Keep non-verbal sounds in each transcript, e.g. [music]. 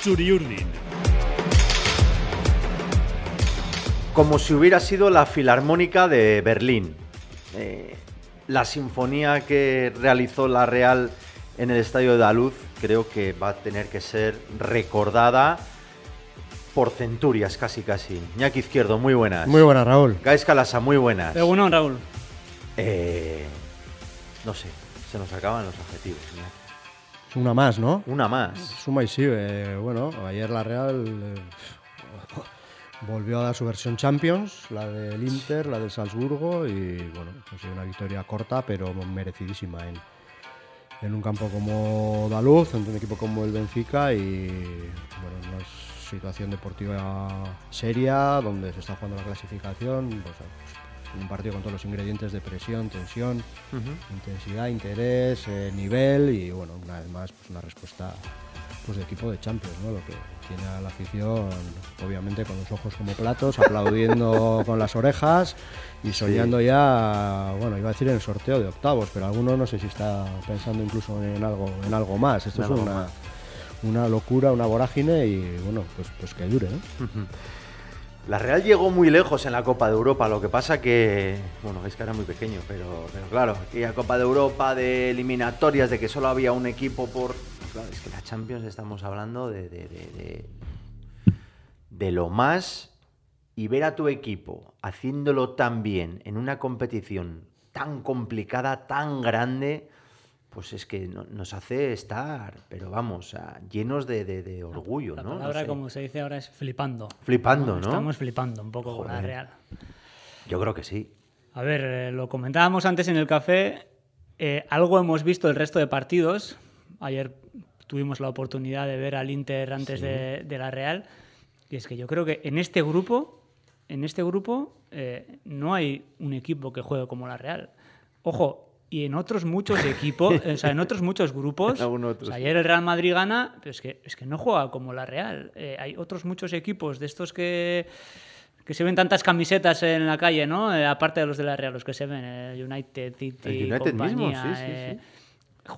Churiurdin. Como si hubiera sido la Filarmónica de Berlín. Eh, la sinfonía que realizó la Real en el Estadio de Daluz creo que va a tener que ser recordada por centurias, casi casi. Ñaki Izquierdo, muy buenas. Muy buenas, Raúl. Gais Calasa, muy buenas. De uno, Raúl. Eh, no sé, se nos acaban los objetivos. Una más, ¿no? Una más. Suma y sigue. bueno, ayer la Real eh, volvió a dar su versión Champions, la del Inter, la del Salzburgo y bueno, pues una victoria corta pero merecidísima en, en un campo como Daluz, en un equipo como el Benfica y bueno, una situación deportiva seria donde se está jugando la clasificación, pues, un partido con todos los ingredientes de presión, tensión, intensidad, interés, eh, nivel y bueno, una vez más pues una respuesta pues de equipo de Champions, ¿no? Lo que tiene a la afición, obviamente con los ojos como platos, aplaudiendo [laughs] con las orejas y soñando ya, bueno, iba a decir en el sorteo de octavos, pero alguno no sé si está pensando incluso en algo, en algo más. Esto es una, una locura, una vorágine y bueno, pues, pues que dure, ¿no? La Real llegó muy lejos en la Copa de Europa, lo que pasa que, bueno, es que era muy pequeño, pero, pero claro, aquella Copa de Europa de eliminatorias, de que solo había un equipo por... Claro, es que la Champions estamos hablando de, de, de, de lo más y ver a tu equipo haciéndolo tan bien en una competición tan complicada, tan grande, pues es que nos hace estar, pero vamos, llenos de, orgullo, la ¿no? palabra, como se dice ahora, es flipando. Flipando, ¿no? Estamos flipando un poco con la Real. Yo creo que sí. A ver, eh, lo comentábamos antes en el café, eh, algo hemos visto el resto de partidos. Ayer tuvimos la oportunidad de ver al Inter antes de, la Real. Y es que yo creo que en este grupo, en este grupo, eh, no hay un equipo que juegue como la Real. Ojo, y en otros muchos equipos, o sea, en otros muchos grupos. [laughs] ayer el Real Madrid gana, pero es que, es que no juega como la Real. Eh, hay otros muchos equipos de estos que, que se ven tantas camisetas en la calle, ¿no? Eh, aparte de los de la Real, los que se ven, el United, City, el United compañía. Mismo, sí, sí, eh,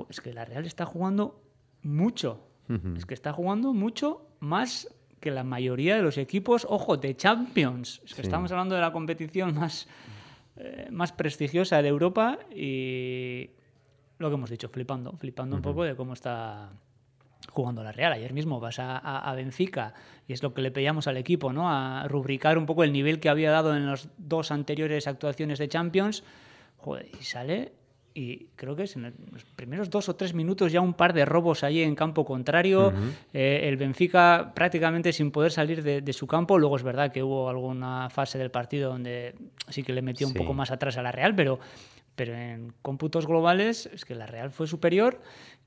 es que la Real está jugando mucho. Es que está jugando mucho más que la mayoría de los equipos, ojo, de Champions. Es que estamos hablando de la competición más eh, más prestigiosa de Europa y lo que hemos dicho, flipando, flipando un poco de cómo está jugando la Real. Ayer mismo vas a, Benfica y es lo que le pedíamos al equipo, ¿no? A rubricar un poco el nivel que había dado en las dos anteriores actuaciones de Champions. y sale y creo que es en los primeros dos o tres minutos ya un par de robos allí en campo contrario. Eh, el Benfica prácticamente sin poder salir de, su campo. Luego es verdad que hubo alguna fase del partido donde sí que le metió un poco más atrás a la Real, pero, pero en cómputos globales es que la Real fue superior.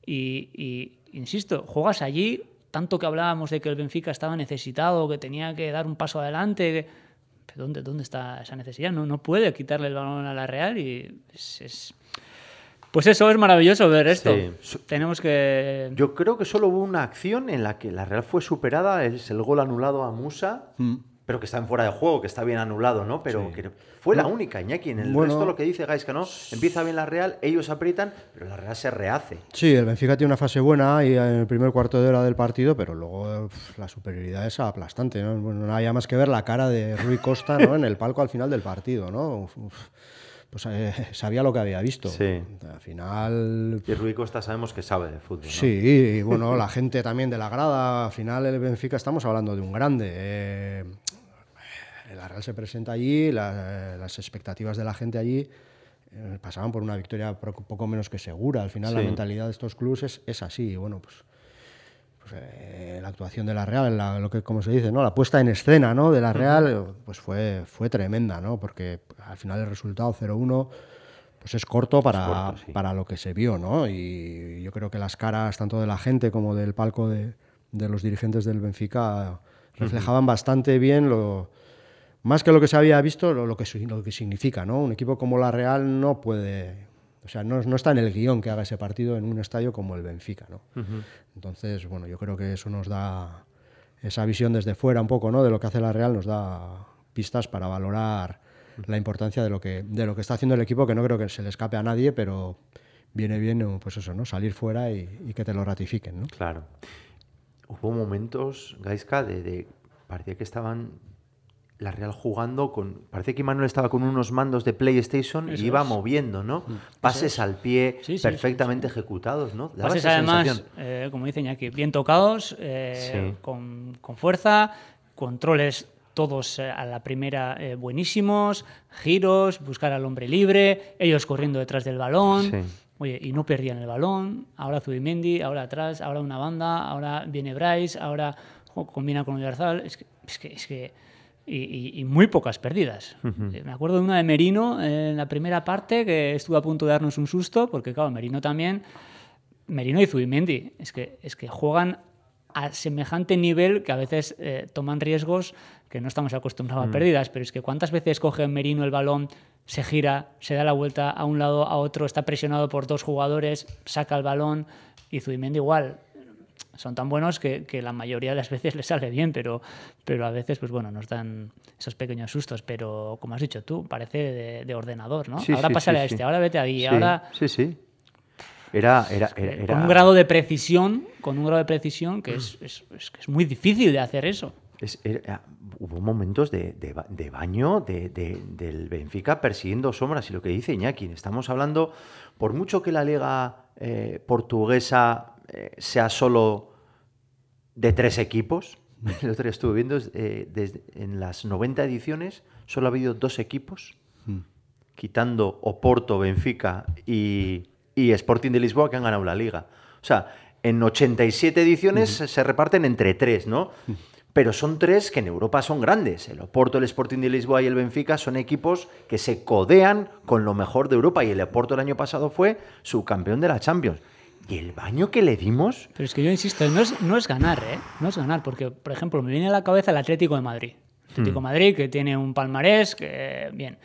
Y, insisto, juegas allí, tanto que hablábamos de que el Benfica estaba necesitado, que tenía que dar un paso adelante. ¿Dónde, ¿Dónde está esa necesidad? No, no puede quitarle el balón a la Real y es pues eso es maravilloso ver esto. Tenemos que. Yo creo que solo hubo una acción en la que la Real fue superada, es el gol anulado a Musa. Mm. Pero que está en fuera de juego, que está bien anulado, ¿no? Pero que fue la única, Iñaki. En el resto lo que dice Gaisca, ¿no? Empieza bien la Real, ellos aprietan, pero la Real se rehace. Sí, el Benfica tiene una fase buena y en el primer cuarto de hora del partido, pero luego la superioridad es aplastante, ¿no? Bueno, no había más que ver la cara de Rui Costa, ¿no? en el palco al final del partido, ¿no? Pues eh, [laughs] sabía lo que había visto. Sí. Al final... Y Rui Costa sabemos que sabe de fútbol. Sí, y bueno, la gente también de la grada, al final el Benfica estamos hablando de un grande. Eh, la Real se presenta allí, las expectativas de la gente allí eh, pasaban por una victoria poco menos que segura. Al final la mentalidad de estos clubes es, es así. Y bueno, pues pues, eh, la actuación de la Real, lo que como se dice, ¿no? La puesta en escena, ¿no? De la Real, pues fue, fue tremenda, ¿no? Porque al final el resultado 0-1 pues es corto para, para lo que se vio, ¿no? Y yo creo que las caras tanto de la gente como del palco de, de los dirigentes del Benfica reflejaban bastante bien lo más que lo que se había visto, lo, lo, que, lo que significa, ¿no? Un equipo como la Real no puede o sea, no, está en el guion que haga ese partido en un estadio como el Benfica, ¿no? Entonces, bueno, yo creo que eso nos da esa visión desde fuera un poco, ¿no? De lo que hace la Real, nos da pistas para valorar la importancia de lo que de lo que está haciendo el equipo, que no creo que se le escape a nadie, pero viene bien, pues eso, ¿no? Salir fuera y, que te lo ratifiquen, ¿no? Claro. hubo momentos, Gaisca, de, de parecía que estaban la Real jugando con. Parece que Manuel estaba con unos mandos de PlayStation y iba moviendo, ¿no? Pases al pie Sí, sí, perfectamente ejecutados, ¿no? Daba Pases además, eh, como dice Iñaki, bien tocados, eh, con, con fuerza, controles todos eh, a la primera eh, buenísimos, giros, buscar al hombre libre, ellos corriendo detrás del balón. Oye, y no perdían el balón. Ahora Zubimendi, ahora atrás, ahora una banda, ahora viene Bryce, ahora combina con Universal. Es que. Es que, es que y, y- y muy pocas pérdidas. Eh, Me acuerdo de una de Merino eh, en la primera parte que estuvo a punto de darnos un susto, porque claro, Merino también. Merino y Zubimendi, es que, es que juegan a semejante nivel que a veces eh, toman riesgos que no estamos acostumbrados a pérdidas, pero es que cuántas veces coge Merino el balón, se gira, se da la vuelta a un lado, a otro, está presionado por dos jugadores, saca el balón y Zubimendi igual. Son tan buenos que, que la mayoría de las veces les sale bien, pero, pero a veces, pues bueno, nos dan esos pequeños sustos. Pero como has dicho tú, parece de, de ordenador, ¿no? Sí, ahora sí, pásale sí, a este, ahora vete ahí, ahora Sí, sí. Era, era, era, eh, era- con un grado de precisión, con un grado de precisión que es, es- es es muy difícil de hacer eso. es- era- hubo momentos de, de ba- de baño de- de- del Benfica persiguiendo sombras. Y lo que dice Iñaki, estamos hablando, por mucho que la liga eh, portuguesa eh, sea solo de tres equipos, [laughs] el otro día estuve viendo, eh, desde, en las 90 ediciones solo ha habido dos equipos, quitando Oporto, Benfica y, y Sporting de Lisboa, que han ganado la liga. O sea, en 87 ediciones se- se reparten entre tres, ¿no? Pero son tres que en Europa son grandes. El Oporto, el Sporting de Lisboa y el Benfica son equipos que se codean con lo mejor de Europa. Y el Oporto el año pasado fue subcampeón de la Champions. Y el baño que le dimos, Pero es que yo insisto, no es, no es ganar, ¿eh? No es ganar, porque, por ejemplo, me viene a la cabeza el Atlético de Madrid. Atlético de Madrid, que tiene un palmarés, que, bien.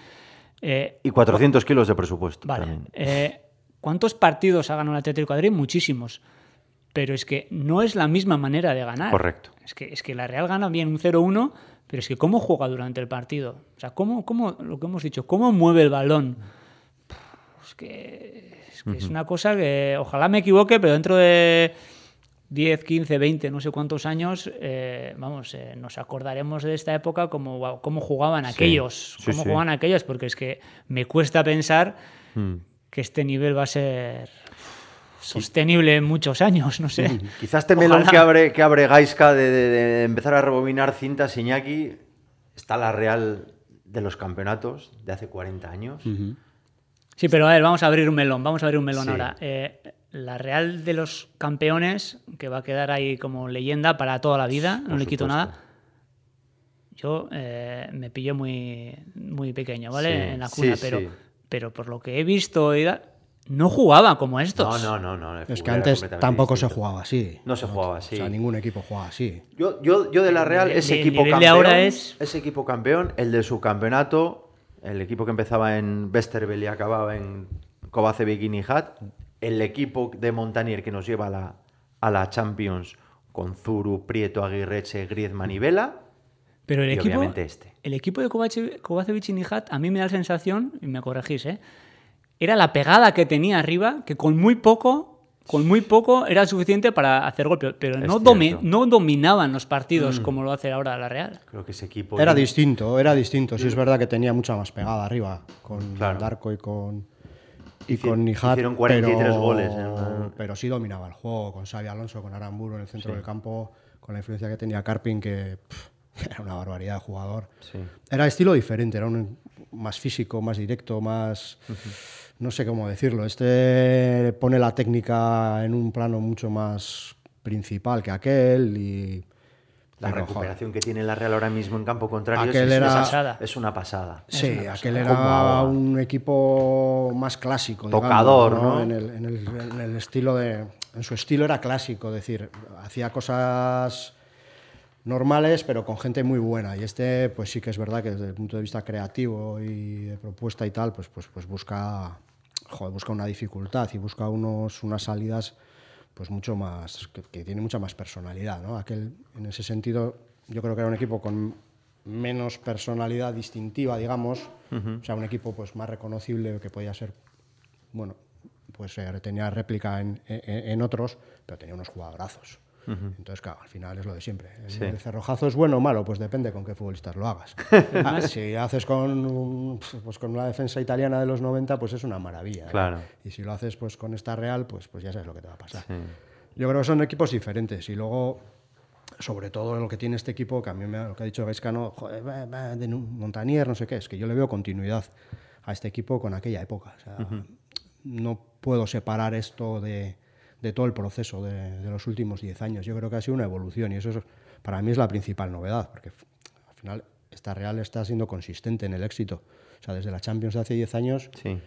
Eh, y 400 kilos de presupuesto. Vale. eh, ¿Cuántos partidos ha ganado el Atlético de Madrid? Muchísimos. Pero es que no es la misma manera de ganar. Correcto. Es que, es que la Real gana bien un 0-1, pero es que cómo juega durante el partido. O sea, cómo, cómo, lo que hemos dicho, cómo mueve el balón. Es que, es, que es una cosa que ojalá me equivoque, pero dentro de 10, 15, 20, no sé cuántos años, eh, vamos, eh, nos acordaremos de esta época como cómo jugaban Sí, aquellos, sí, cómo sí. jugaban aquellos, porque es que me cuesta pensar Mm. que este nivel va a ser sostenible en muchos años, no sé. [laughs] Quizás este melón que abre, que abre Gaisca de, de- de empezar a rebobinar cintas, Iñaki, está la Real de los campeonatos de hace 40 años. Sí, pero a ver, vamos a abrir un melón, vamos a abrir un melón Sí. ahora. Eh, la Real de los campeones, que va a quedar ahí como leyenda para toda la vida, no Por le quito supuesto. nada. Yo eh, me pillé muy, muy pequeño, ¿vale? Sí, en la sí, cuna, pero, sí. pero por lo que he visto, no jugaba como No, estos. no, no, no. el Es que antes tampoco se jugaba así. No se jugaba así. O sea, ningún equipo jugaba así. Yo, yo, yo de la Real, El ese nivel- el equipo campeón, ahora es- ese equipo campeón, el de su campeonato, el equipo que empezaba en Westerville y acababa en Kovacevic y Nijat, el equipo de Montanier que nos lleva a la, a la Champions con Zuru, Prieto, Aguirreche, Griezmann y Vela, Pero el y equipo, obviamente este. el equipo de Kovace- Kovacevic y Nijat, a mí me da la sensación, y me corregís, ¿eh? era la pegada que tenía arriba, que con muy poco, con muy poco era suficiente para hacer gol, pero, no, domi- no dominaban los partidos como lo hace ahora la Real. Creo que ese equipo... Era distinto, era distinto. Sí es verdad que tenía mucha más pegada arriba con Claro. Darko y con y Hici- con Nijat. hicieron 43 pero, goles una- Pero sí dominaba el juego con Xavi Alonso, con Aramburu en el centro del campo, con la influencia que tenía Carpin, que pff, [laughs] era una barbaridad de jugador. Sí. Era estilo diferente, era un más físico, más directo, más... No sé cómo decirlo. Este pone la técnica en un plano mucho más principal que aquel y... La pero, joder, recuperación que tiene la Real ahora mismo en campo contrario Aquel es, era- es- Pasada. es una pasada. Sí, una aquel era un equipo más clásico. digamos, Tocador, ¿no? En, el, en el- en el estilo de. En su estilo era clásico, es decir, hacía cosas normales, pero con gente muy buena. Y este, pues sí que es verdad que desde el punto de vista creativo y de propuesta y tal, pues, pues, pues busca, joder, busca una dificultad y busca unos, unas salidas pues mucho más, que, que tiene mucha más personalidad, ¿no? Aquel, en ese sentido, yo creo que era un equipo con menos personalidad distintiva, digamos, o sea, un equipo pues más reconocible que podía ser, bueno, pues eh, tenía réplica en, en- en otros, pero tenía unos jugadorazos. Entonces, claro, al final es lo de siempre. El, Sí. el cerrojazo es bueno o malo, pues depende con qué futbolistas lo hagas. [laughs] Ah, si haces con, pues con una defensa italiana de los 90, pues es una maravilla. ¿eh? Claro. Y si lo haces pues con esta Real, pues, pues ya sabes lo que te va a pasar. Sí. Yo creo que son equipos diferentes y luego, sobre todo lo que tiene este equipo, que a mí me, lo que ha dicho Gaiscano, joder, va- va de Montanier, no sé qué, es que yo le veo continuidad a este equipo con aquella época. O sea, No puedo separar esto de, de todo el proceso de, de los últimos 10 años. Yo creo que ha sido una evolución y eso es- para mí es la principal novedad, porque al final esta Real está siendo consistente en el éxito. O sea, desde la Champions de hace 10 años Sí.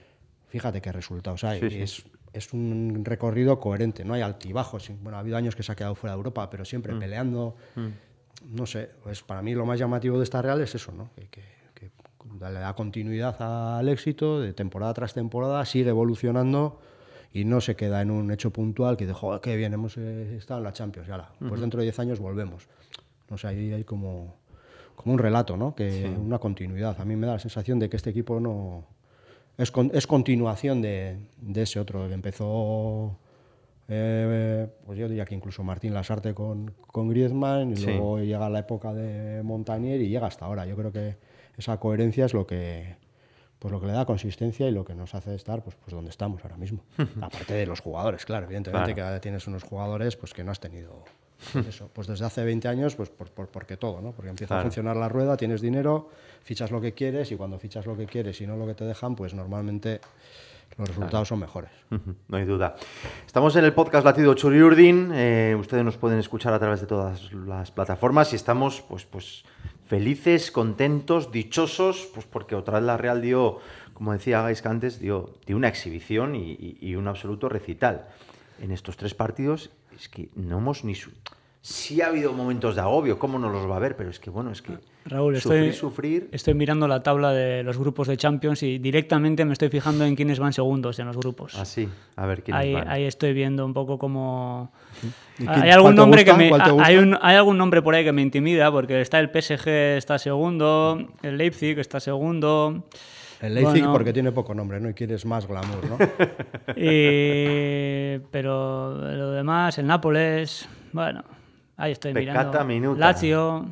fíjate qué resultados hay. Sí. Es, es un recorrido coherente, no hay altibajos. Bueno, ha habido años que se ha quedado fuera de Europa, pero Mm. siempre peleando. No sé, pues para mí lo más llamativo de esta Real es eso, ¿no? Que, que- que le da continuidad al éxito de temporada tras temporada, sigue evolucionando y no se queda en un hecho puntual que dice, joder, qué bien, hemos eh, estado en la Champions, ya pues dentro de 10 años volvemos. No sé, ahí hay como, como un relato, ¿no? Que una continuidad. A mí me da la sensación de que este equipo no es, con- es continuación de, de ese otro que empezó eh, pues yo diría que incluso Martín Lasarte con, con Griezmann y Sí. luego llega la época de Montanier y llega hasta ahora. Yo creo que esa coherencia es lo que pues lo que le da consistencia y lo que nos hace estar pues, pues donde estamos ahora mismo. Aparte de los jugadores, claro, evidentemente Claro. que tienes unos jugadores pues que no has tenido eso, pues desde hace 20 años pues por, por- porque todo, ¿no? Porque empieza Claro. a funcionar la rueda, tienes dinero, fichas lo que quieres y cuando fichas lo que quieres y no lo que te dejan, pues normalmente los resultados son mejores. No hay duda. Estamos en el podcast Latido Churiurdin. eh, ustedes nos pueden escuchar a través de todas las plataformas y estamos pues, pues felices, contentos, dichosos, pues porque otra vez la Real dio, como decía Gaisca antes, dio, dio una exhibición y, y- un absoluto recital. En estos tres partidos es que no hemos ni... Su sí ha habido momentos de agobio, ¿cómo no los va a haber? Pero es que, bueno, es que Raúl, sufrir, estoy, sufrir... estoy mirando la tabla de los grupos de Champions y directamente me estoy fijando en quiénes van segundos en los grupos. Así, a ver quién Ahí, van. ahí estoy viendo un poco como... ¿Y Hay algún nombre que me hay, un- hay algún nombre por ahí que me intimida porque está el PSG está segundo, el Leipzig está segundo El Leipzig Bueno. porque tiene poco nombre, ¿no? Y quieres más glamour, ¿no? [laughs] y- pero lo demás el Nápoles, bueno, ahí estoy Peccata mirando. minuta. Lazio,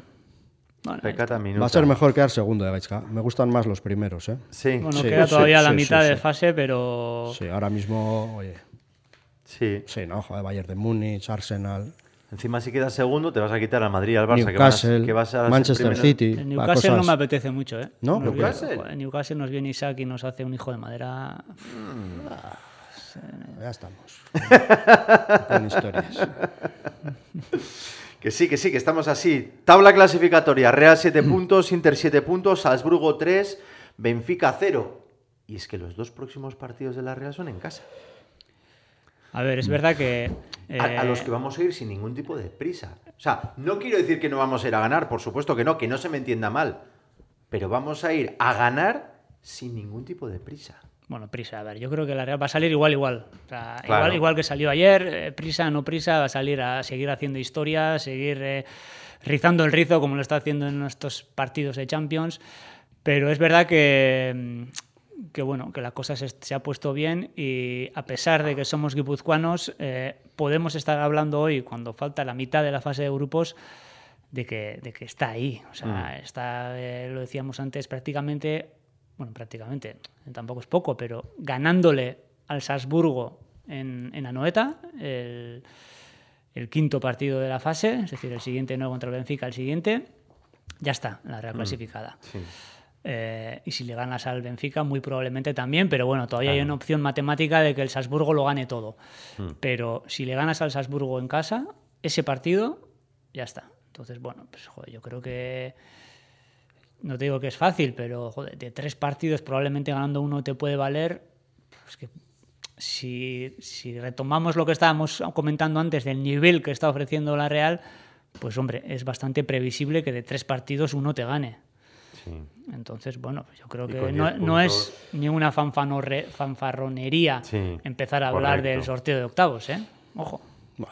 bueno, Pecata minuta. Va a ser mejor quedar segundo de. Me gustan más los primeros, ¿eh? Sí, Bueno, Sí, queda sí, todavía la sí, mitad sí, de sí. fase, pero Sí, ahora mismo, oye, sí. sí, ¿no? Joder, Bayern de Múnich, Arsenal, Encima, si quedas segundo, te vas a quitar al Madrid al Barça. que vas- que vas a Manchester. City. el Newcastle no me apetece mucho, ¿eh? ¿No? Nos viene- ¿Newcastle? joder, Newcastle nos viene Isaac y nos hace un hijo de madera. Ya estamos. [laughs] Con historias. Que sí, que sí, que estamos así. Tabla clasificatoria: Real 7 puntos, Inter 7 puntos, Salzburgo 3, Benfica 0. Y es que los dos próximos partidos de la Real son en casa. A ver, es verdad que... A, a eh, los que vamos a ir sin ningún tipo de prisa. O sea, no quiero decir que no vamos a ir a ganar, por supuesto que no, que no se me entienda mal. Pero vamos a ir a ganar sin ningún tipo de prisa. Bueno, prisa, a ver, yo creo que la Real va a salir igual, igual. O sea, Claro. igual, igual que salió ayer, eh, prisa, no prisa, va a salir a seguir haciendo historia, seguir eh, rizando el rizo como lo está haciendo en estos partidos de Champions. Pero es verdad que, mm, que bueno, que la cosa se, se ha puesto bien y a pesar de que somos guipuzcoanos, eh, podemos estar hablando hoy, cuando falta la mitad de la fase de grupos, de que, de que está ahí. O sea, está, eh, lo decíamos antes, prácticamente, bueno, prácticamente, tampoco es poco, pero ganándole al Salzburgo en, en Anoeta, el, el quinto partido de la fase, es decir, el siguiente no contra el Benfica, el siguiente, ya está, la Real clasificada. Sí. Eh, y si le ganas al Benfica, muy probablemente también, pero bueno, todavía hay una opción matemática de que el Salzburgo lo gane todo. Pero si le ganas al Salzburgo en casa, ese partido, ya está. Entonces, bueno, pues joder, yo creo que. No te digo que es fácil, pero joder, de tres partidos, probablemente ganando uno te puede valer. Pues que si, si retomamos lo que estábamos comentando antes del nivel que está ofreciendo la Real, pues hombre, es bastante previsible que de tres partidos uno te gane. Sí. Entonces, bueno, yo creo que no, 10 no es ni una fanfarronería Sí, empezar a hablar correcto. del sorteo de octavos, ¿eh? Ojo.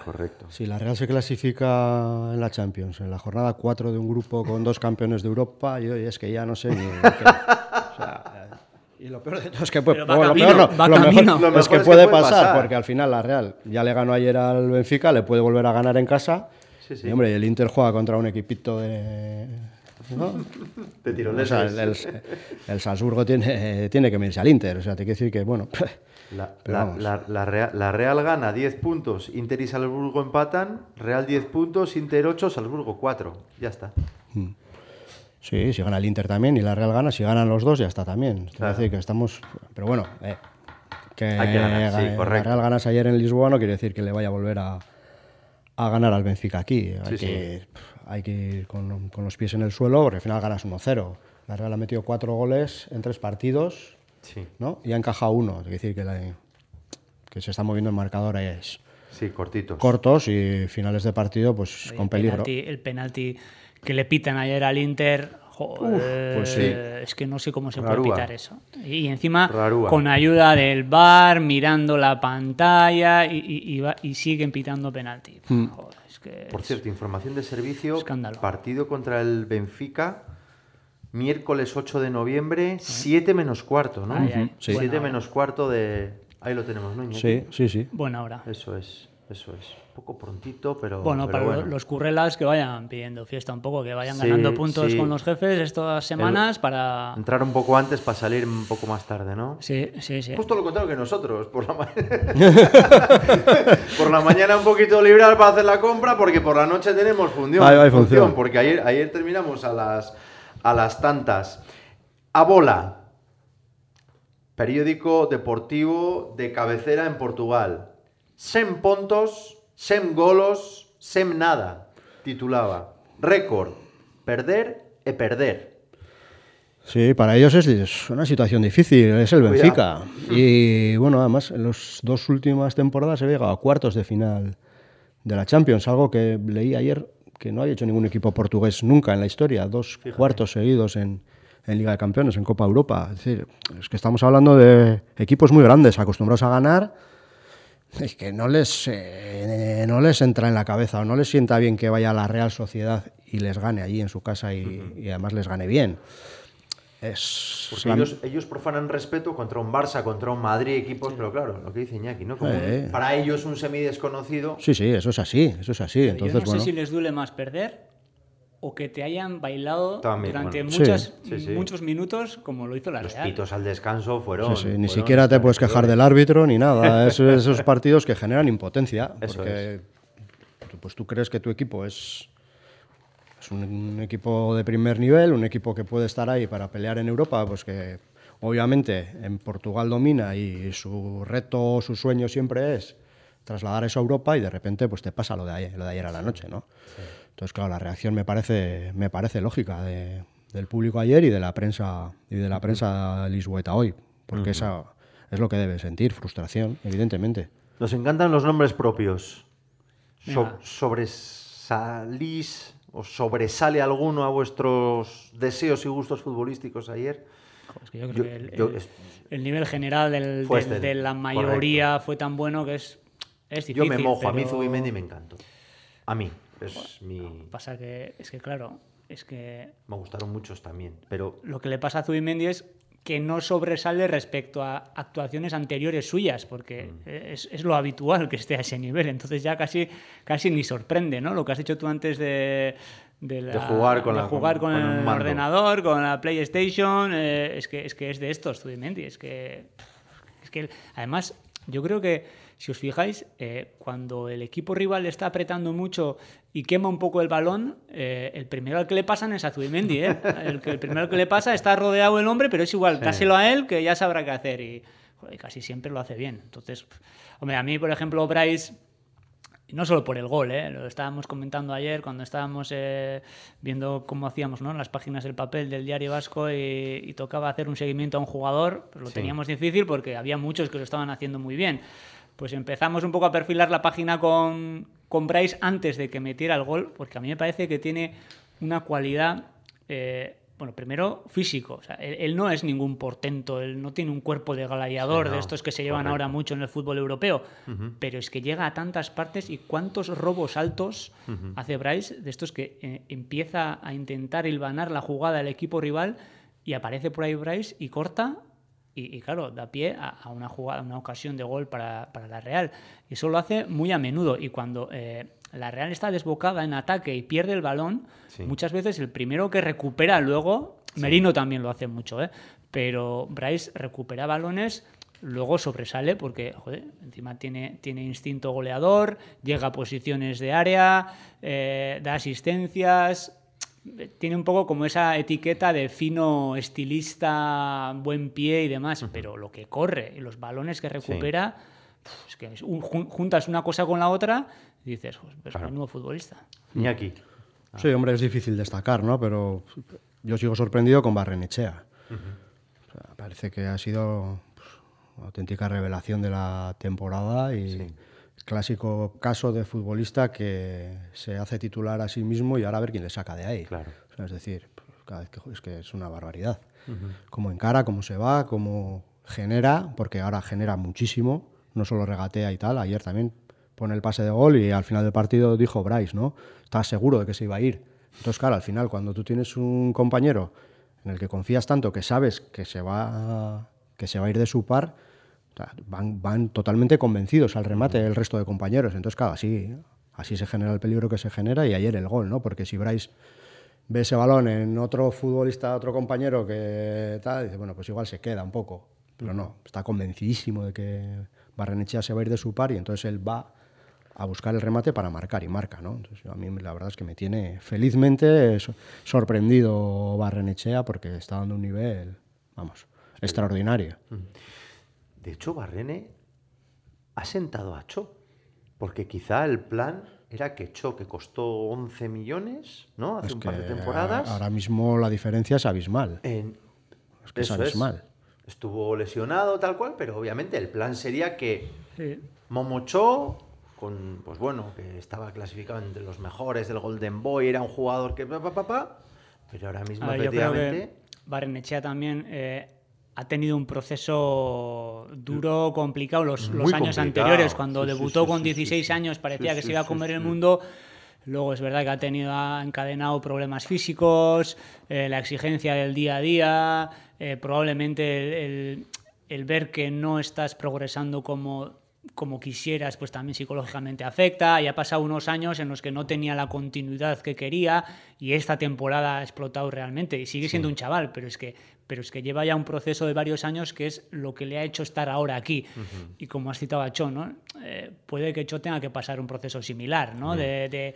Correcto. Si la Real se clasifica en la Champions, en la jornada 4 de un grupo con dos campeones de Europa, yo es que ya no sé ni... qué- [laughs] o sea, Y lo peor de todo es que puede, lo camino, peor no, lo mejor- es que es que puede puede pasar, pasar. porque al final la Real ya le ganó ayer al Benfica, le puede volver a ganar en casa. Sí, sí. Y hombre, el Inter juega contra un equipito de. ¿No? [laughs] De O tironeses. sea, el, Salzburgo tiene, tiene que medirse al Inter. O sea, te quiero decir que, bueno. [laughs] La, Pero la- vamos. la- la Real, la Real gana 10 puntos, Inter y Salzburgo empatan, Real 10 puntos, Inter 8, Salzburgo 4. Ya está. Sí, si gana el Inter también y la Real gana, si ganan los dos ya está también. Es Claro. decir, que estamos. Pero bueno, eh, que, Hay que ganar, sí, ga- la. Real ganase ayer en Lisboa no quiere decir que le vaya a volver a, a ganar al Benfica aquí. Hay, Sí, que, hay que ir con, con los pies en el suelo porque al final ganas 1-0. La Real ha metido cuatro goles en tres partidos Sí, ¿no? y ha encajado uno. Es decir, que, la- que se está moviendo el marcador es sí, cortitos. cortos y finales de partido pues Oye, con el peligro. penalti- el penalti que le pitan ayer al Inter, joder, pues sí. es que no sé cómo se Rarúa. puede pitar eso. Y encima Rarúa. con ayuda del VAR, mirando la pantalla y, y- y va- y siguen pitando penalti. Hmm. Joder, es que Por es- cierto, información de servicio. Escándalo. Partido contra el Benfica, miércoles 8 de noviembre, 7 menos cuarto, ¿no? Ay, ay. Sí. 7 Buena hora. menos cuarto de... Ahí lo tenemos, ¿no? Iñaki? Sí, sí, sí. buena hora. Eso es, eso es. Poco prontito, pero Bueno, pero para bueno. los currelas que vayan pidiendo fiesta un poco, que vayan Sí, ganando puntos sí. con los jefes estas semanas para... Entrar un poco antes para salir un poco más tarde, ¿no? Sí, sí, sí. Justo lo contrario que nosotros, por la, ma- [laughs] [laughs] por la mañana un poquito liberal para hacer la compra, porque por la noche tenemos función, Ahí va, hay función. porque ayer, ayer terminamos a las, a las tantas. A bola, periódico deportivo de cabecera en Portugal. Sem pontos, sem golos, sem nada, titulaba. Récord, perder e perder. Sí, para ellos es, es una situación difícil, es el Benfica. Y bueno, además, en las dos últimas temporadas se había llegado a cuartos de final de la Champions, algo que leí ayer que no había hecho ningún equipo portugués nunca en la historia, dos cuartos seguidos en, en Liga de Campeones, en Copa Europa. Es decir, es que estamos hablando de equipos muy grandes, acostumbrados a ganar, es que no les, eh, no les entra en la cabeza o no les sienta bien que vaya a la Real Sociedad y les gane allí en su casa y, y además les gane bien. Es Porque la- ellos, ellos profanan respeto contra un Barça, contra un Madrid, equipos, pero claro, lo que dice Iñaki, ¿no? Como Eh. para ellos un semidesconocido. Sí, sí, eso es así, eso es así. Yo Entonces, no sé bueno, si les duele más perder o que te hayan bailado También, durante bueno. muchas, Sí, sí. muchos minutos como lo hizo la Los Real. pitos al descanso fueron. sí, sí, ni fueron siquiera te puedes quejar del árbitro ni nada. Es esos partidos que generan impotencia. Eso porque tú- pues tú crees que tu equipo es, es un, un equipo de primer nivel, un equipo que puede estar ahí para pelear en Europa, pues que obviamente en Portugal domina y su reto, su sueño siempre es trasladar eso a Europa y de repente pues te pasa lo de ayer, lo de ayer a la noche, ¿no? Entonces, claro, la reacción me parece, me parece lógica de- del público ayer y de la prensa y de la prensa lisboeta hoy, porque esa es lo que debe sentir, frustración, evidentemente. Nos encantan los nombres propios. So-. ¿Sobresalís o sobresale alguno a vuestros deseos y gustos futbolísticos ayer? Es que yo creo Yo- que el, yo- el- es- el nivel general del- Fue del- este, de la mayoría fue tan bueno que es, es difícil. Yo me mojo, a mí Zubimendi me encantó. A mí, es mi... Pasa que, es que claro, es que Me gustaron muchos también, pero lo que le pasa a Zubimendi es que no sobresale respecto a actuaciones anteriores suyas, porque Mm. es, es lo habitual que esté a ese nivel. Entonces ya casi, casi ni sorprende, ¿no? Lo que has hecho tú antes de, de, la- De jugar con de la- jugar con- con, con un el ordenador, con la PlayStation, eh, es, que, es que es de estos, Zubimendi. Es que, es que además, yo creo que si os fijáis, eh, cuando el equipo rival está apretando mucho y quema un poco el balón, eh, el primero al que le pasan es a Zubimendi. ¿eh? El, el primero al que le pasa está rodeado el hombre, pero es igual, dáselo a él que ya sabrá qué hacer. Y joder, casi siempre lo hace bien. Entonces, hombre, a mí, por ejemplo, Bryce. No solo por el gol, ¿eh? lo estábamos comentando ayer cuando estábamos eh, viendo cómo hacíamos ¿no? las páginas del papel del diario vasco y, y tocaba hacer un seguimiento a un jugador, pues lo Sí. teníamos difícil porque había muchos que lo estaban haciendo muy bien. Pues empezamos un poco a perfilar la página con, con Bryce antes de que metiera el gol, porque a mí me parece que tiene una cualidad, eh, bueno, primero físico. O sea, él, él no es ningún portento, él no tiene un cuerpo de gladiador Sí, no, de estos que se llevan correcto. ahora mucho en el fútbol europeo, pero es que llega a tantas partes y cuántos robos altos hace Bryce de estos que eh, empieza a intentar hilvanar la jugada del equipo rival y aparece por ahí Bryce y corta y, claro, da pie a, una jugada, una ocasión de gol para, la Real. Y eso lo hace muy a menudo. Y cuando eh, la Real está desbocada en ataque y pierde el balón, muchas veces el primero que recupera luego, Merino también lo hace mucho, ¿eh? pero Bryce recupera balones luego sobresale porque, joder, encima tiene, tiene instinto goleador, llega a posiciones de área, eh, da asistencias, tiene un poco como esa etiqueta de fino estilista, buen pie y demás, pero lo que corre y los balones que recupera, es que juntas una cosa con la otra y dices, pues es un nuevo futbolista. Ni aquí. Sí, hombre, es difícil destacar, ¿no? Pero yo sigo sorprendido con Barrenechea. parece que ha sido pues, una auténtica revelación de la temporada y clásico caso de futbolista que se hace titular a sí mismo y ahora a ver quién le saca de ahí. Claro. es decir, cada vez que es que es una barbaridad. Cómo encara, cómo se va, cómo genera, porque ahora genera muchísimo, no solo regatea y tal. Ayer también pone el pase de gol y al final del partido dijo Bryce, ¿no? Estaba seguro de que se iba a ir. Entonces, claro, al final, cuando tú tienes un compañero en el que confías tanto que sabes que se va, que se va a ir de su par, van, totalmente convencidos al remate el resto de compañeros. Entonces, claro, así, así se genera el peligro que se genera y ayer el gol, ¿no? Porque si Bryce ve ese balón en otro futbolista, otro compañero que tal, dice, bueno, pues igual se queda un poco. Pero no, está convencidísimo de que Barrenechea se va a ir de su par y entonces él va a buscar el remate para marcar y marca, ¿no? Entonces, a mí la verdad es que me tiene felizmente sorprendido Barrenechea porque está dando un nivel, vamos, extraordinario. De hecho, Barrene ha sentado a Cho, porque quizá el plan era que Cho, que costó 11 millones, ¿no? Hace un par de temporadas. Ahora mismo la diferencia es abismal. es que es abismal. Estuvo lesionado tal cual, pero obviamente el plan sería que Momo Cho, con, pues bueno, que estaba clasificado entre los mejores del Golden Boy, era un jugador que... Pa, pa, pa, pero ahora mismo, efectivamente... Barrenechea también... Eh, ha tenido un proceso duro, complicado los, los años anteriores. Cuando debutó con 16 años parecía que se iba a comer el mundo. Luego es verdad que ha tenido ha encadenado problemas físicos, eh, la exigencia del día a día, eh, probablemente el, el, ver que no estás progresando como como quisieras, pues también psicológicamente afecta. Y ha pasado unos años en los que no tenía la continuidad que quería y esta temporada ha explotado realmente. Y sigue siendo un chaval, pero es que pero es que lleva ya un proceso de varios años que es lo que le ha hecho estar ahora aquí. Y como has citado a Cho, ¿no? Eh, puede que Cho tenga que pasar un proceso similar, ¿no? de,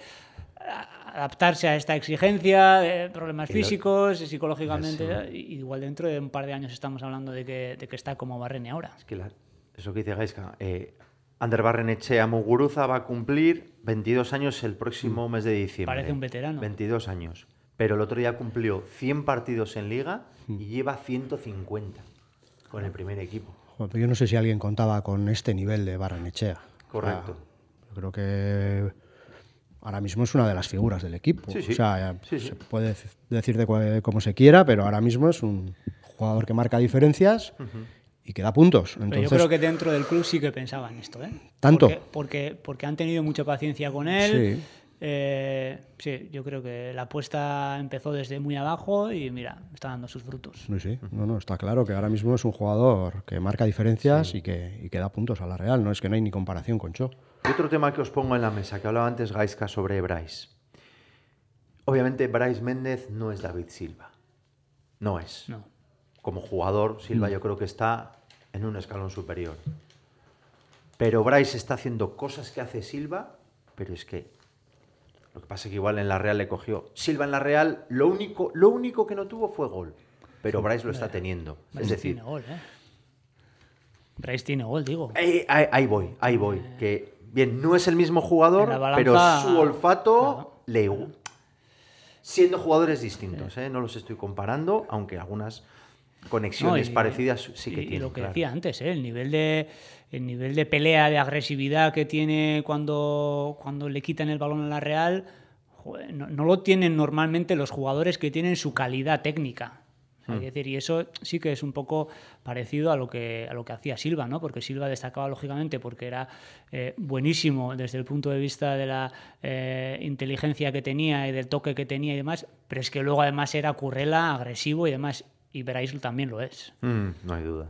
adaptarse a esta exigencia, de problemas físicos, psicológicamente, igual dentro de un par de años estamos hablando de que, de que está como Barrene ahora. Es que eso que dice Gaiska, eh, Ander Barrenechea Muguruza va a cumplir 22 años el próximo mm. mes de diciembre. Parece un veterano. 22 años. Pero el otro día cumplió 100 partidos en liga y lleva 150 con el primer equipo. yo no sé si alguien contaba con este nivel de Barrenechea. Correcto. yo creo que ahora mismo es una de las figuras del equipo. Sí, sí. O sea, se puede decir de como se quiera, pero ahora mismo es un jugador que marca diferencias y que da puntos. Entonces, yo creo que dentro del club sí que pensaban esto. ¿eh? ¿Tanto? Porque, porque, porque han tenido mucha paciencia con él. Sí eh, sí, yo creo que la apuesta empezó desde muy abajo y mira, está dando sus frutos. Sí, sí, no, no, está claro que ahora mismo es un jugador que marca diferencias y, que, da puntos a la Real, no es que no hay ni comparación con Cho. otro tema que os pongo en la mesa, que hablaba antes Gaiska sobre Bryce. Obviamente Bryce Méndez no es David Silva, no es. No. Como jugador, Silva mm. yo creo que está en un escalón superior. Pero Bryce está haciendo cosas que hace Silva, pero es que lo que pasa es que igual en la Real le cogió. Silva en la Real, lo único, lo único que no tuvo fue gol. Pero Bryce lo está teniendo. es decir. Tiene gol, ¿eh? Bryce tiene gol, digo. Ahí, voy, ahí voy. Que, bien, no es el mismo jugador, pero su olfato le. Siendo jugadores distintos, ¿eh? no los estoy comparando, aunque algunas conexiones parecidas sí que tienen. Y lo que decía antes, ¿eh? el nivel de el nivel de pelea, de agresividad que tiene cuando, cuando le quitan el balón a la Real, no, lo tienen normalmente los jugadores que tienen su calidad técnica. Hmm. decir, y eso sí que es un poco parecido a lo que, a lo que hacía Silva, ¿no? porque Silva destacaba lógicamente porque era eh, buenísimo desde el punto de vista de la eh, inteligencia que tenía y del toque que tenía y demás, pero es que luego además era currela, agresivo y demás y Bryce también lo es. Mm, no hay duda.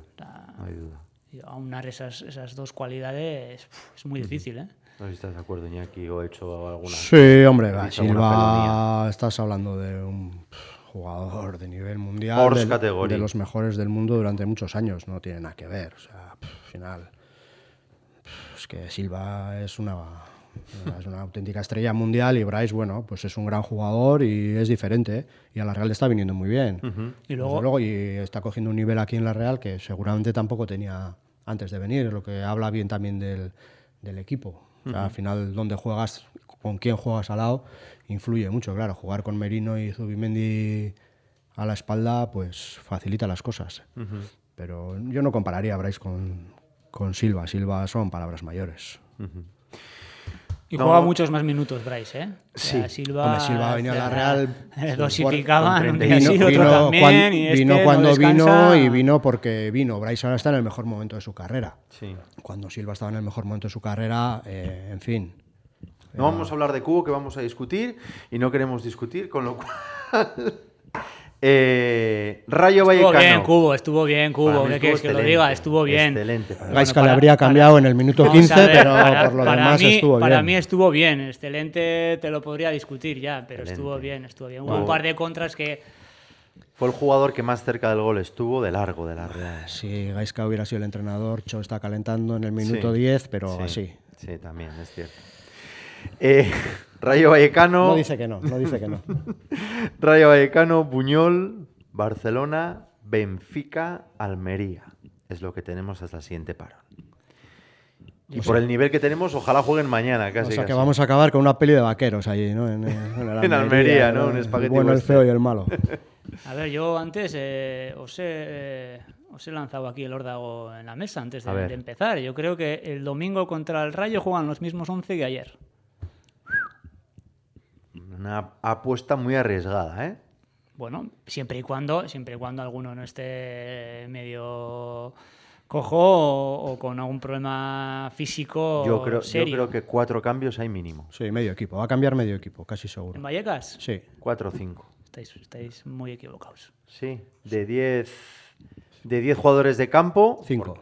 No hay duda. Y aunar esas, esas dos cualidades uf, es muy difícil, ¿eh? No sé si estás de acuerdo, Iñaki, o he hecho alguna. Sí, hombre, va, Silva, estás hablando de un jugador de nivel mundial, category. de los mejores del mundo durante muchos años, no tiene nada que ver. O sea, al final, es que Silva es una, es una auténtica estrella mundial y Bryce, bueno, pues es un gran jugador y es diferente. ¿eh? Y a la Real le está viniendo muy bien. Y Desde luego, y está cogiendo un nivel aquí en la Real que seguramente tampoco tenía antes de venir, lo que habla bien también del, del equipo. O sea, Al final, donde juegas, con quién juegas al lado, influye mucho, claro. Jugar con Merino y Zubimendi a la espalda, pues facilita las cosas. Pero yo no compararía a Bryce con, con Silva. Silva son palabras mayores. Y No. juega muchos más minutos Bryce, ¿eh? O sea, Sí. Silva, Hombre, Silva venía a la Real eh, por- Dosificaban con [laughs] un día 30. sí, otro también. cuan- y este vino no cuando vino y vino porque vino. Bryce ahora está en el mejor momento de su carrera. Sí. Cuando Silva estaba en el mejor momento de su carrera, eh, en fin. No vamos a hablar de cubo, que vamos a discutir, y no queremos discutir, con lo cual. Eh, Rayo Estuvo Vallecano. bien, Cubo, estuvo bien, Para Cubo. ¿Qué quieres que lo diga? Estuvo bien. Excelente. para para- le habría para- cambiado en el minuto Vamos 15, a ver, pero para- por lo para demás mí- estuvo Para bien. mí estuvo bien. Excelente, te lo podría discutir ya, pero estuvo bien, estuvo bien. Hubo un par de contras que. Fue el jugador que más cerca del gol estuvo de largo de la Real. Si Gaisca hubiera sido el entrenador, Cho está calentando en el minuto Sí, 10, pero sí, así. Sí, también, es cierto. Eh, Rayo Vallecano. No dice que no, no dice que no. [laughs] Rayo Vallecano, Buñol, Barcelona, Benfica, Almería. Es lo que tenemos hasta el siguiente parón. Y por el nivel que tenemos, ojalá jueguen mañana, O casi. sea que casi. vamos a acabar con una peli de vaqueros allí, ¿no? En, en el [laughs] En Almería, ¿no? Un El espagueti bueno, el feo y el malo. [laughs] A ver, yo antes eh, os, he, eh, os he lanzado aquí el órdago en la mesa antes de, de empezar. Yo creo que el domingo contra el Rayo juegan los mismos 11 que ayer. Una apuesta muy arriesgada, ¿eh? Bueno, siempre y cuando, siempre y cuando alguno no esté medio cojo o, o con algún problema físico Yo creo, yo creo que cuatro cambios hay mínimo. Sí, medio equipo. Va a cambiar medio equipo, casi ¿En seguro. Vallecas? Sí. Cuatro o cinco. Estáis, estáis muy equivocados. Sí, de 10 de 10 jugadores de campo. Cinco.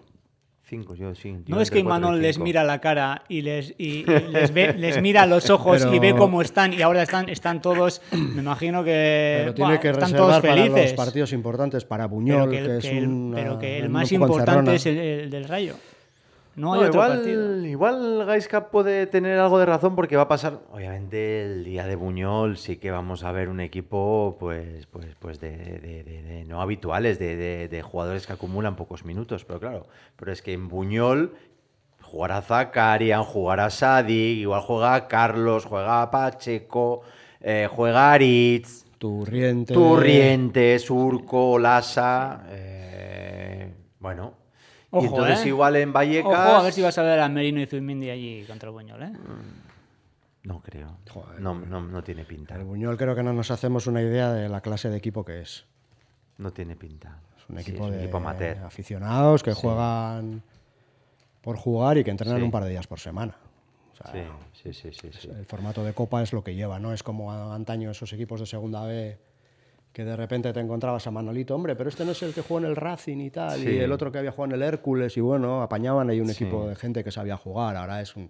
5, yo sí. yo ¿No es que Imanol les cinco. mira la cara y les, y, y les, ve, [laughs] les mira los ojos y Pero- ve cómo están y ahora están, están todos, me imagino que Pero tiene que están todos reservar para los partidos importantes, para pero Buñol, que que, el, es que el- un. pero que el más importante es el, el del Rayo. No hay No, otro igual, partido. igual Gaisca puede tener algo de razón porque va a pasar, obviamente, el día de Buñol sí que vamos a ver un equipo pues, pues, pues de, de- de- de no habituales, de, de- de jugadores que acumulan pocos minutos, pero claro, pero es que en Buñol jugará Zakarian, jugará Sadik, igual juega Carlos, juega Pacheco, eh, juega Aritz, Turriente. Turriente, Surco, Lasa, eh, bueno. Y Ojo, entonces ¿eh? igual en Vallecas... Ojo, a ver si vas a ver a Merino y Zubimendi allí contra el Buñol, ¿eh? No creo. Joder, no, no, no tiene pinta. El Buñol creo que no nos hacemos una idea de la clase de equipo que es. No tiene pinta. Es un Sí, equipo es un de equipo amateur. aficionados que juegan por jugar y que entrenan Sí. un par de días por semana. O sea, Sí, sí, sí, sí, sí. El formato de copa es lo que lleva, no es como a- antaño esos equipos de segunda B que de repente te encontrabas a Manolito, hombre, pero este no es el que juega en el Racing y tal, Sí. y el otro que había jugado en el Hércules, y bueno, apañaban ahí un Sí. equipo de gente que sabía jugar, ahora es un...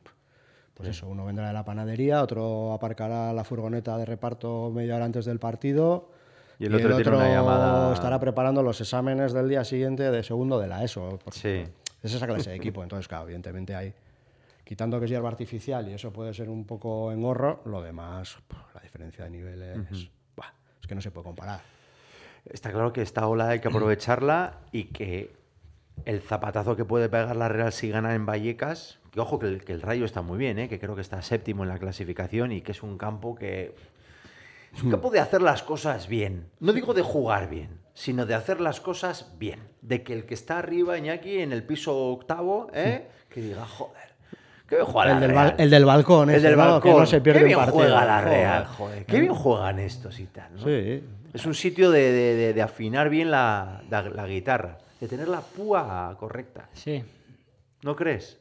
Pues eso, uno vendrá de la panadería, otro aparcará la furgoneta de reparto media hora antes del partido, Y el otro tiene una llamada- estará preparando los exámenes del día siguiente de segundo de la ESO. Sí. Es esa clase de [laughs] equipo, entonces, claro, evidentemente hay... Quitando que es hierba artificial y eso puede ser un poco engorro, lo demás, la diferencia de niveles, buah, es que no se puede comparar. Está claro que esta ola hay que aprovecharla y que el zapatazo que puede pegar la Real si gana en Vallecas, que ojo que el, que el Rayo está muy bien, ¿eh? que creo que está séptimo en la clasificación y que es un campo que... Es un campo de hacer las cosas bien. No digo de jugar bien, sino de hacer las cosas bien. De que el que está arriba, Iñaki, en el piso octavo, ¿eh? que diga, joder, que bien juega la El del, Real". bal- el del balcón, El ese, del ¿no? balcón. que no se pierde Qué un bien partido. juega la. Real, joder. Qué bien juegan estos y tal, ¿no? Sí. Es un sitio de, de- de- de afinar bien la, la- la guitarra, de tener la púa correcta. Sí. ¿No crees?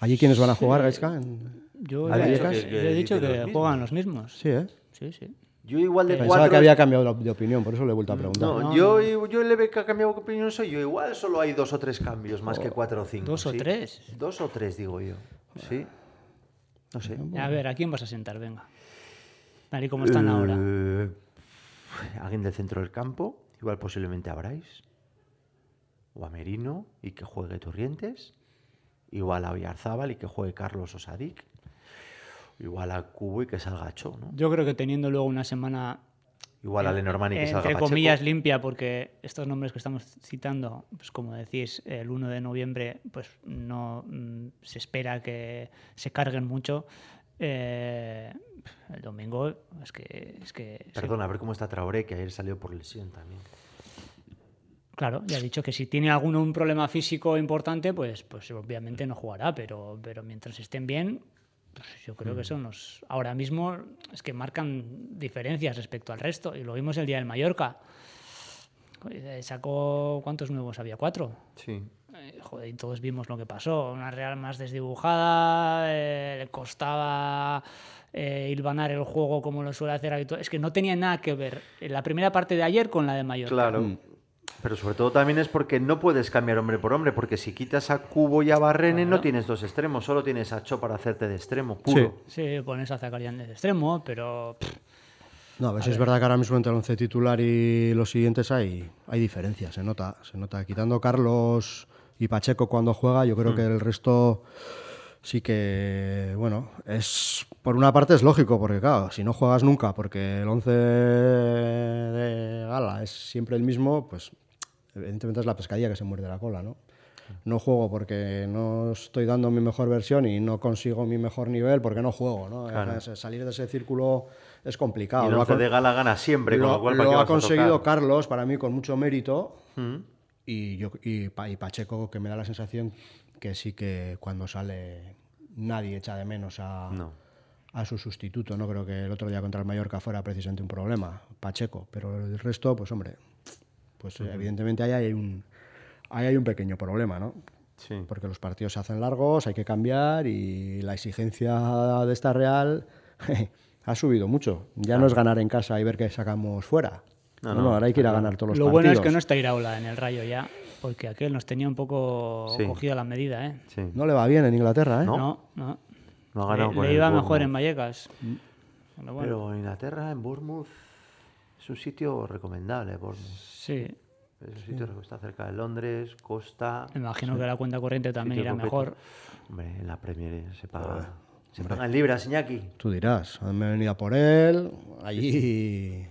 ¿Allí quiénes van a jugar, Gaisca? En- Yo ¿Has he dicho que- que, que he dicho que los mismos? juegan los mismos. Sí, ¿eh? Sí, sí. Yo igual de Pensaba cuatro... que había cambiado de opinión, por eso le he vuelto a preguntar. No, No, yo, yo le que ha cambiado de opinión soy yo. Igual solo hay dos o tres cambios, más que cuatro o cinco. ¿Dos o tres? Dos o tres, digo yo. Sí. No sé. A ver, ¿a quién vas a sentar? Venga. Tal y como están ahora. Eh, Alguien del centro del campo, igual posiblemente a Brais. O a Merino y que juegue Torrientes. Igual a Oyarzábal y que juegue Carlos Osadik. Igual a Cubo y que salga Cho, ¿no? Yo creo que teniendo luego una semana Igual a Lenormand y que salga entre Pacheco. comillas limpia porque estos nombres que estamos citando pues como decís el 1 de noviembre pues no mm, se espera que se carguen mucho Eh, el domingo es que es que Perdón, a ver cómo está Traoré, que ayer salió por lesión también. claro ya ha dicho que si tiene algún un problema físico importante pues pues obviamente no jugará pero pero mientras estén bien yo creo Mm. que son los ahora mismo es que marcan diferencias respecto al resto y lo vimos el día del Mallorca Eh, sacó cuántos nuevos había cuatro Sí. Eh, joder, y todos vimos lo que pasó. Una Real más desdibujada, eh, le costaba eh, hilvanar el juego como lo suele hacer habitual. Es que no tenía nada que ver en la primera parte de ayer con la de Mallorca. Claro. Pero sobre todo también es porque no puedes cambiar hombre por hombre, porque si quitas a Cubo y a Barrene no tienes dos extremos, solo tienes a Cho para hacerte de extremo, puro. Sí, pones a Zakarian de extremo, pero No, a ver si es verdad que ahora mismo entre el once titular y los siguientes hay, hay diferencias, se nota, se nota. Quitando Carlos y Pacheco cuando juega, yo creo que el resto sí que, bueno, es por una parte es lógico, porque claro, si no juegas nunca, porque el once de gala es siempre el mismo, pues evidentemente es la pescadilla que se muerde la cola, ¿no? No juego porque no estoy dando mi mejor versión y no consigo mi mejor nivel porque no juego, ¿no? Claro. Salir de ese círculo es complicado. Y el Lo ha once con- de gala gana siempre, con lo, lo cual lo ¿para qué ha vas conseguido? Carlos, para mí, con mucho mérito. Mm. Y, yo, y, y Pacheco, que me da la sensación que sí que cuando sale nadie echa de menos a, No. a su sustituto. No creo que el otro día contra el Mallorca fuera precisamente un problema, Pacheco. Pero el resto, pues hombre, pues evidentemente ahí hay un, ahí hay un pequeño problema, ¿no? Sí. Porque los partidos se hacen largos, hay que cambiar y la exigencia de esta Real [laughs] ha subido mucho. Ya no es ganar en casa y ver que sacamos fuera. No, No, no, ahora hay que ir a ganar todos los lo partidos. bueno es que no está Iraola en el rayo ya, porque aquel nos tenía un poco Sí. cogida la medida, ¿eh? Sí. No le va bien en Inglaterra, ¿eh? No. No, no. No ha ganado le, iba mejor en Vallecas. Pero bueno, Pero en Inglaterra, en Bournemouth, es un sitio recomendable, Bournemouth. sí. Es un sitio que está cerca de Londres, costa... Me imagino que la cuenta corriente también irá completo. mejor. Hombre, en la Premier se paga... Se paga en libras, Iñaki. Tú dirás, me he venido a por él, allí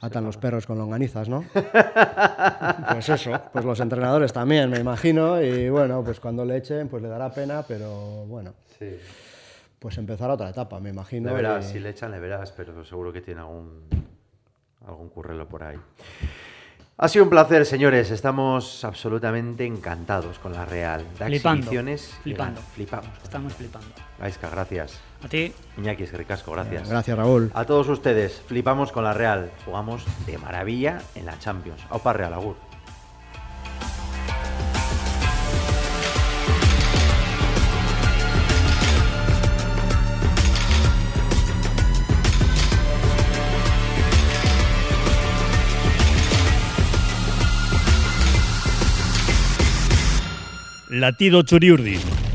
atan los perros con longanizas, ¿no? [laughs] pues eso, pues los entrenadores también, me imagino, y bueno, pues cuando le echen, pues le dará pena, pero bueno, Sí. pues empezar otra etapa, me imagino. Le verás, y- si le echan, le verás, pero seguro que tiene algún, algún currelo por ahí. Ha sido un placer, señores. Estamos absolutamente encantados con la Real. Da Flipando, exhibiciones flipando. Flipamos. Estamos flipando. Gaisca, gracias. A ti, Iñaki, es ricasco, gracias. Gracias, Raúl. A todos ustedes, flipamos con la Real. Jugamos de maravilla en la Champions. Aupa Real, Agur. Latido Txuri Urdin.